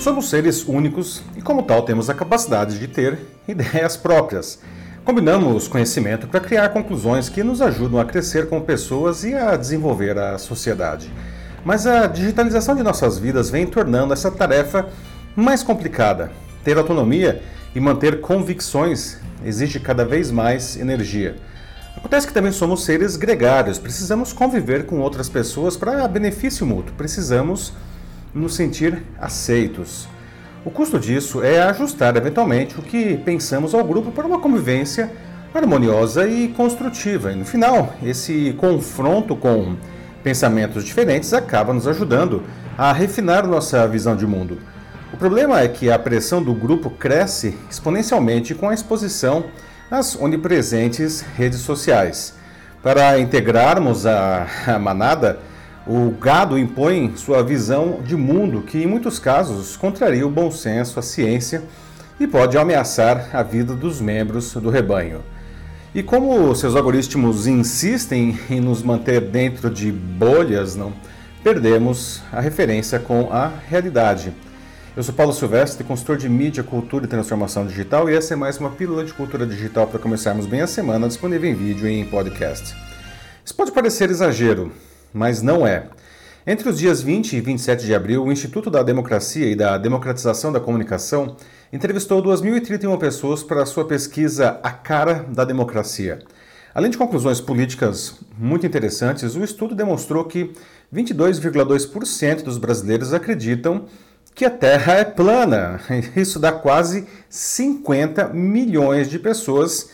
Somos seres únicos e, como tal, temos a capacidade de ter ideias próprias. Combinamos conhecimento para criar conclusões que nos ajudam a crescer como pessoas e a desenvolver a sociedade. Mas a digitalização de nossas vidas vem tornando essa tarefa mais complicada. Ter autonomia e manter convicções exige cada vez mais energia. Acontece que também somos seres gregários, precisamos conviver com outras pessoas para benefício mútuo, precisamos nos sentir aceitos. O custo disso é ajustar eventualmente o que pensamos ao grupo para uma convivência harmoniosa e construtiva. E no final, esse confronto com pensamentos diferentes acaba nos ajudando a refinar nossa visão de mundo. O problema é que a pressão do grupo cresce exponencialmente com a exposição às onipresentes redes sociais. Para integrarmos a, manada, o gado impõe sua visão de mundo que, em muitos casos, contraria o bom senso, a ciência e pode ameaçar a vida dos membros do rebanho. E como seus algoritmos insistem em nos manter dentro de bolhas, não perdemos a referência com a realidade. Eu sou Paulo Silvestre, consultor de mídia, cultura e transformação digital, e essa é mais uma pílula de cultura digital para começarmos bem a semana, disponível em vídeo e em podcast. Isso pode parecer exagero, mas não é. Entre os dias 20 e 27 de abril, o Instituto da Democracia e da Democratização da Comunicação entrevistou 2.031 pessoas para sua pesquisa A Cara da Democracia. Além de conclusões políticas muito interessantes, o estudo demonstrou que 22,2% dos brasileiros acreditam que a Terra é plana. Isso dá quase 50 milhões de pessoas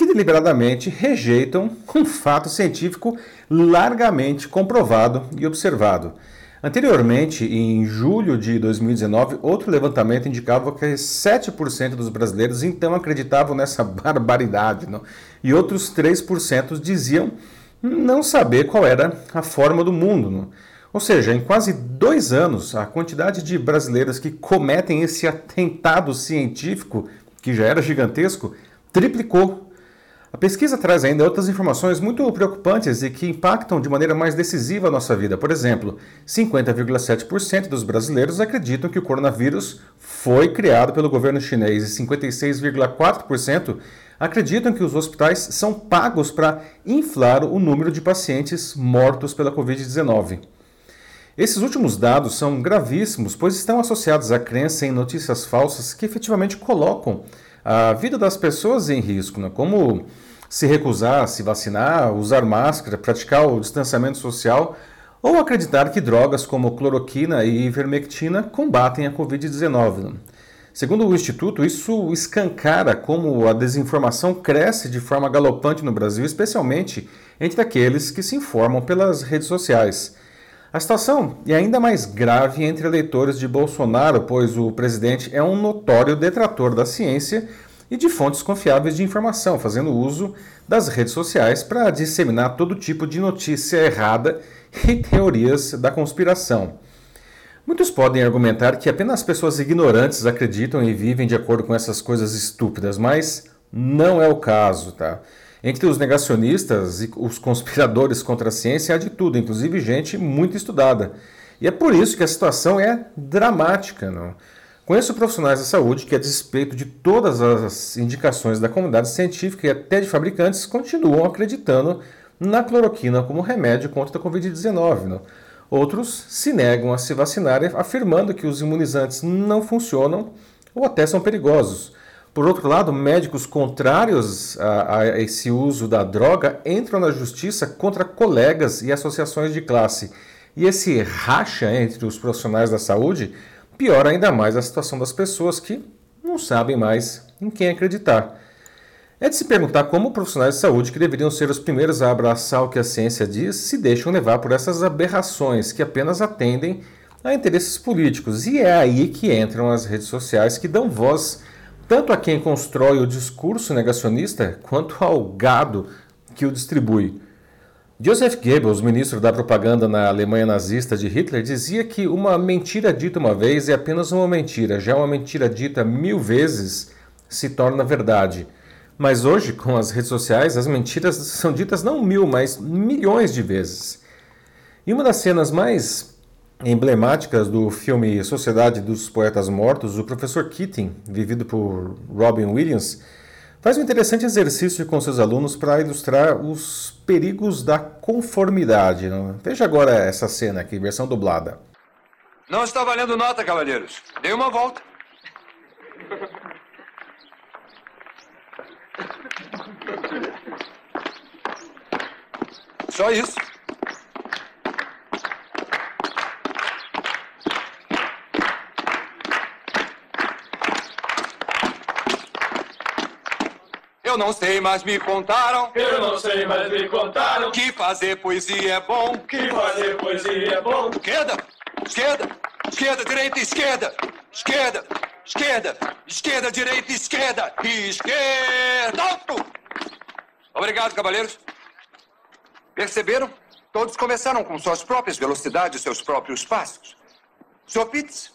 que deliberadamente rejeitam um fato científico largamente comprovado e observado. Anteriormente, em julho de 2019, outro levantamento indicava que 7% dos brasileiros então acreditavam nessa barbaridade, não? e outros 3% diziam não saber qual era a forma do mundo. Não? Ou seja, em quase dois anos, a quantidade de brasileiros que cometem esse atentado científico, que já era gigantesco, triplicou pesquisa traz ainda outras informações muito preocupantes e que impactam de maneira mais decisiva a nossa vida. Por exemplo, 50,7% dos brasileiros acreditam que o coronavírus foi criado pelo governo chinês e 56,4% acreditam que os hospitais são pagos para inflar o número de pacientes mortos pela Covid-19. Esses últimos dados são gravíssimos, pois estão associados à crença em notícias falsas que efetivamente colocam a vida das pessoas em risco, né? como se recusar a se vacinar, usar máscara, praticar o distanciamento social ou acreditar que drogas como cloroquina e ivermectina combatem a Covid-19. Né? Segundo o Instituto, isso escancara como a desinformação cresce de forma galopante no Brasil, especialmente entre aqueles que se informam pelas redes sociais. A situação é ainda mais grave entre eleitores de Bolsonaro, pois o presidente é um notório detrator da ciência e de fontes confiáveis de informação, fazendo uso das redes sociais para disseminar todo tipo de notícia errada e teorias da conspiração. Muitos podem argumentar que apenas pessoas ignorantes acreditam e vivem de acordo com essas coisas estúpidas, mas não é o caso, tá? Entre os negacionistas e os conspiradores contra a ciência há de tudo, inclusive gente muito estudada. E é por isso que a situação é dramática. Não? Conheço profissionais da saúde que, a despeito de todas as indicações da comunidade científica e até de fabricantes, continuam acreditando na cloroquina como remédio contra a Covid-19. Outros se negam a se vacinar, afirmando que os imunizantes não funcionam ou até são perigosos. Por outro lado, médicos contrários a, a, esse uso da droga entram na justiça contra colegas e associações de classe. E esse racha entre os profissionais da saúde piora ainda mais a situação das pessoas que não sabem mais em quem acreditar. É de se perguntar como profissionais de saúde, que deveriam ser os primeiros a abraçar o que a ciência diz, se deixam levar por essas aberrações que apenas atendem a interesses políticos. E é aí que entram as redes sociais que dão voz tanto a quem constrói o discurso negacionista quanto ao gado que o distribui. Joseph Goebbels, ministro da propaganda na Alemanha nazista de Hitler, dizia que uma mentira dita uma vez é apenas uma mentira, já uma mentira dita mil vezes se torna verdade. Mas hoje, com as redes sociais, as mentiras são ditas não mil, mas milhões de vezes. E uma das cenas mais emblemáticas do filme Sociedade dos Poetas Mortos, o professor Keating, vivido por Robin Williams, faz um interessante exercício com seus alunos para ilustrar os perigos da conformidade. Veja agora essa cena aqui, versão dublada. Não está valendo nota, cavalheiros. Dê uma volta. Só isso. Eu não sei, mas me contaram. Eu não sei, mas me contaram. Que fazer poesia é bom. Que fazer poesia é bom. Esquerda, esquerda, esquerda, direita, esquerda. Esquerda, esquerda, esquerda, direita, esquerda. Esquerda. Alto! Obrigado, cavalheiros. Perceberam? Todos começaram com suas próprias velocidades, seus próprios passos. Sr. Pitts,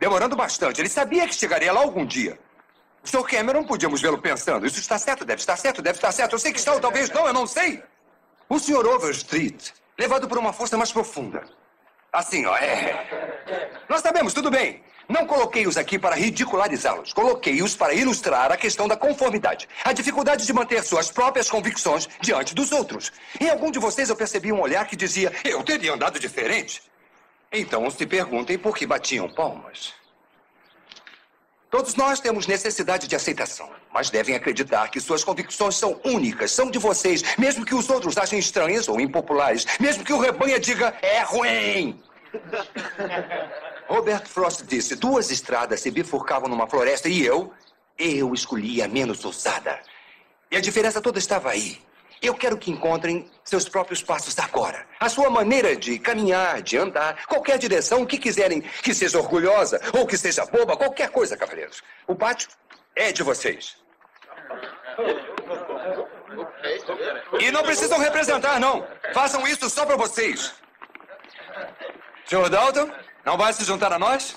demorando bastante. Ele sabia que chegaria lá algum dia. Sr. Cameron, podíamos vê-lo pensando. Isso está certo, deve estar certo, deve estar certo. Eu sei que está, ou talvez não, eu não sei. O Sr. Overstreet, levado por uma força mais profunda. Assim, ó, é. Nós sabemos, tudo bem. Não coloquei-os aqui para ridicularizá-los. Coloquei-os para ilustrar a questão da conformidade. A dificuldade de manter suas próprias convicções diante dos outros. Em algum de vocês eu percebi um olhar que dizia: Eu teria andado diferente. Então se perguntem por que batiam palmas. Todos nós temos necessidade de aceitação, mas devem acreditar que suas convicções são únicas, são de vocês, mesmo que os outros achem estranhas ou impopulares, mesmo que o rebanho diga é ruim. Robert Frost disse: duas estradas se bifurcavam numa floresta e eu, eu escolhi a menos ousada. E a diferença toda estava aí. Eu quero que encontrem seus próprios passos agora. A sua maneira de caminhar, de andar, qualquer direção que quiserem, que seja orgulhosa ou que seja boba, qualquer coisa, cavaleiros. O pátio é de vocês. E não precisam representar, não. Façam isso só para vocês. Sr. Dalton, não vai se juntar a nós?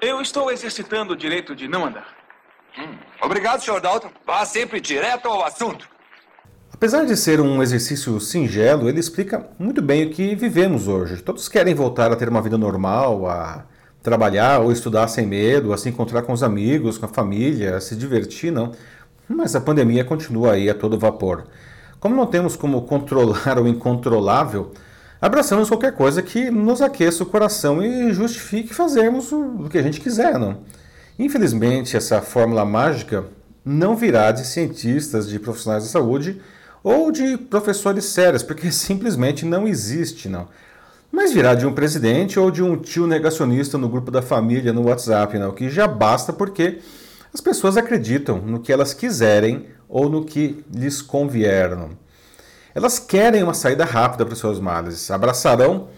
Eu estou exercitando o direito de não andar. Hum. Obrigado, Sr. Dalton. Vá sempre direto ao assunto. Apesar de ser um exercício singelo, ele explica muito bem o que vivemos hoje. Todos querem voltar a ter uma vida normal, a trabalhar ou estudar sem medo, a se encontrar com os amigos, com a família, a se divertir, não. Mas a pandemia continua aí a todo vapor. Como não temos como controlar o incontrolável, abraçamos qualquer coisa que nos aqueça o coração e justifique fazermos o que a gente quiser, não. Infelizmente, essa fórmula mágica não virá de cientistas, de profissionais da saúde, ou de professores sérios, porque simplesmente não existe, não. Mas virá de um presidente ou de um tio negacionista no grupo da família no WhatsApp, não, que já basta porque as pessoas acreditam no que elas quiserem ou no que lhes convier. Não. Elas querem uma saída rápida para os seus males, abraçarão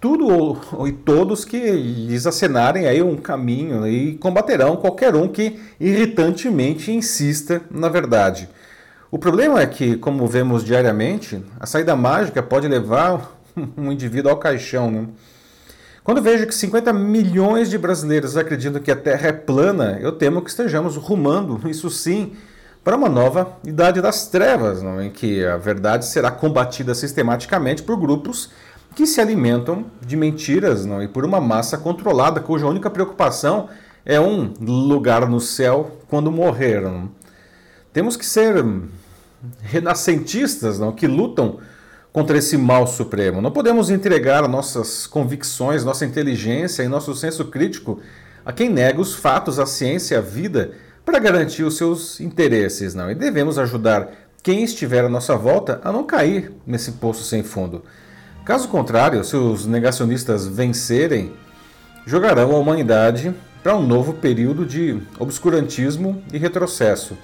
tudo e todos que lhes acenarem aí um caminho e combaterão qualquer um que irritantemente insista na verdade. O problema é que, como vemos diariamente, a saída mágica pode levar um indivíduo ao caixão. Né? Quando vejo que 50 milhões de brasileiros acreditam que a Terra é plana, eu temo que estejamos rumando, isso sim, para uma nova idade das trevas, em que a verdade será combatida sistematicamente por grupos que se alimentam de mentiras e por uma massa controlada cuja única preocupação é um lugar no céu quando morreram. Temos que ser renascentistas não, que lutam contra esse mal supremo. Não podemos entregar nossas convicções, nossa inteligência e nosso senso crítico a quem nega os fatos, a ciência a vida para garantir os seus interesses. Não. E devemos ajudar quem estiver à nossa volta a não cair nesse poço sem fundo. Caso contrário, se os negacionistas vencerem, jogarão a humanidade para um novo período de obscurantismo e retrocesso.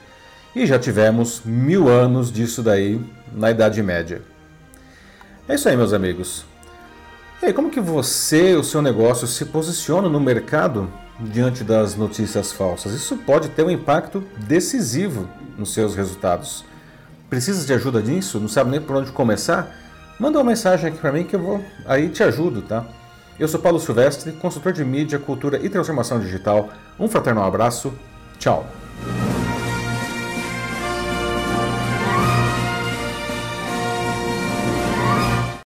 E já tivemos mil anos disso daí na Idade Média. É isso aí, meus amigos. E aí, como que você, o seu negócio, se posiciona no mercado diante das notícias falsas? Isso pode ter um impacto decisivo nos seus resultados. Precisa de ajuda nisso? Não sabe nem por onde começar? Manda uma mensagem aqui para mim que eu vou aí te ajudo, tá? Eu sou Paulo Silvestre, consultor de mídia, cultura e transformação digital. Um fraternal abraço. Tchau.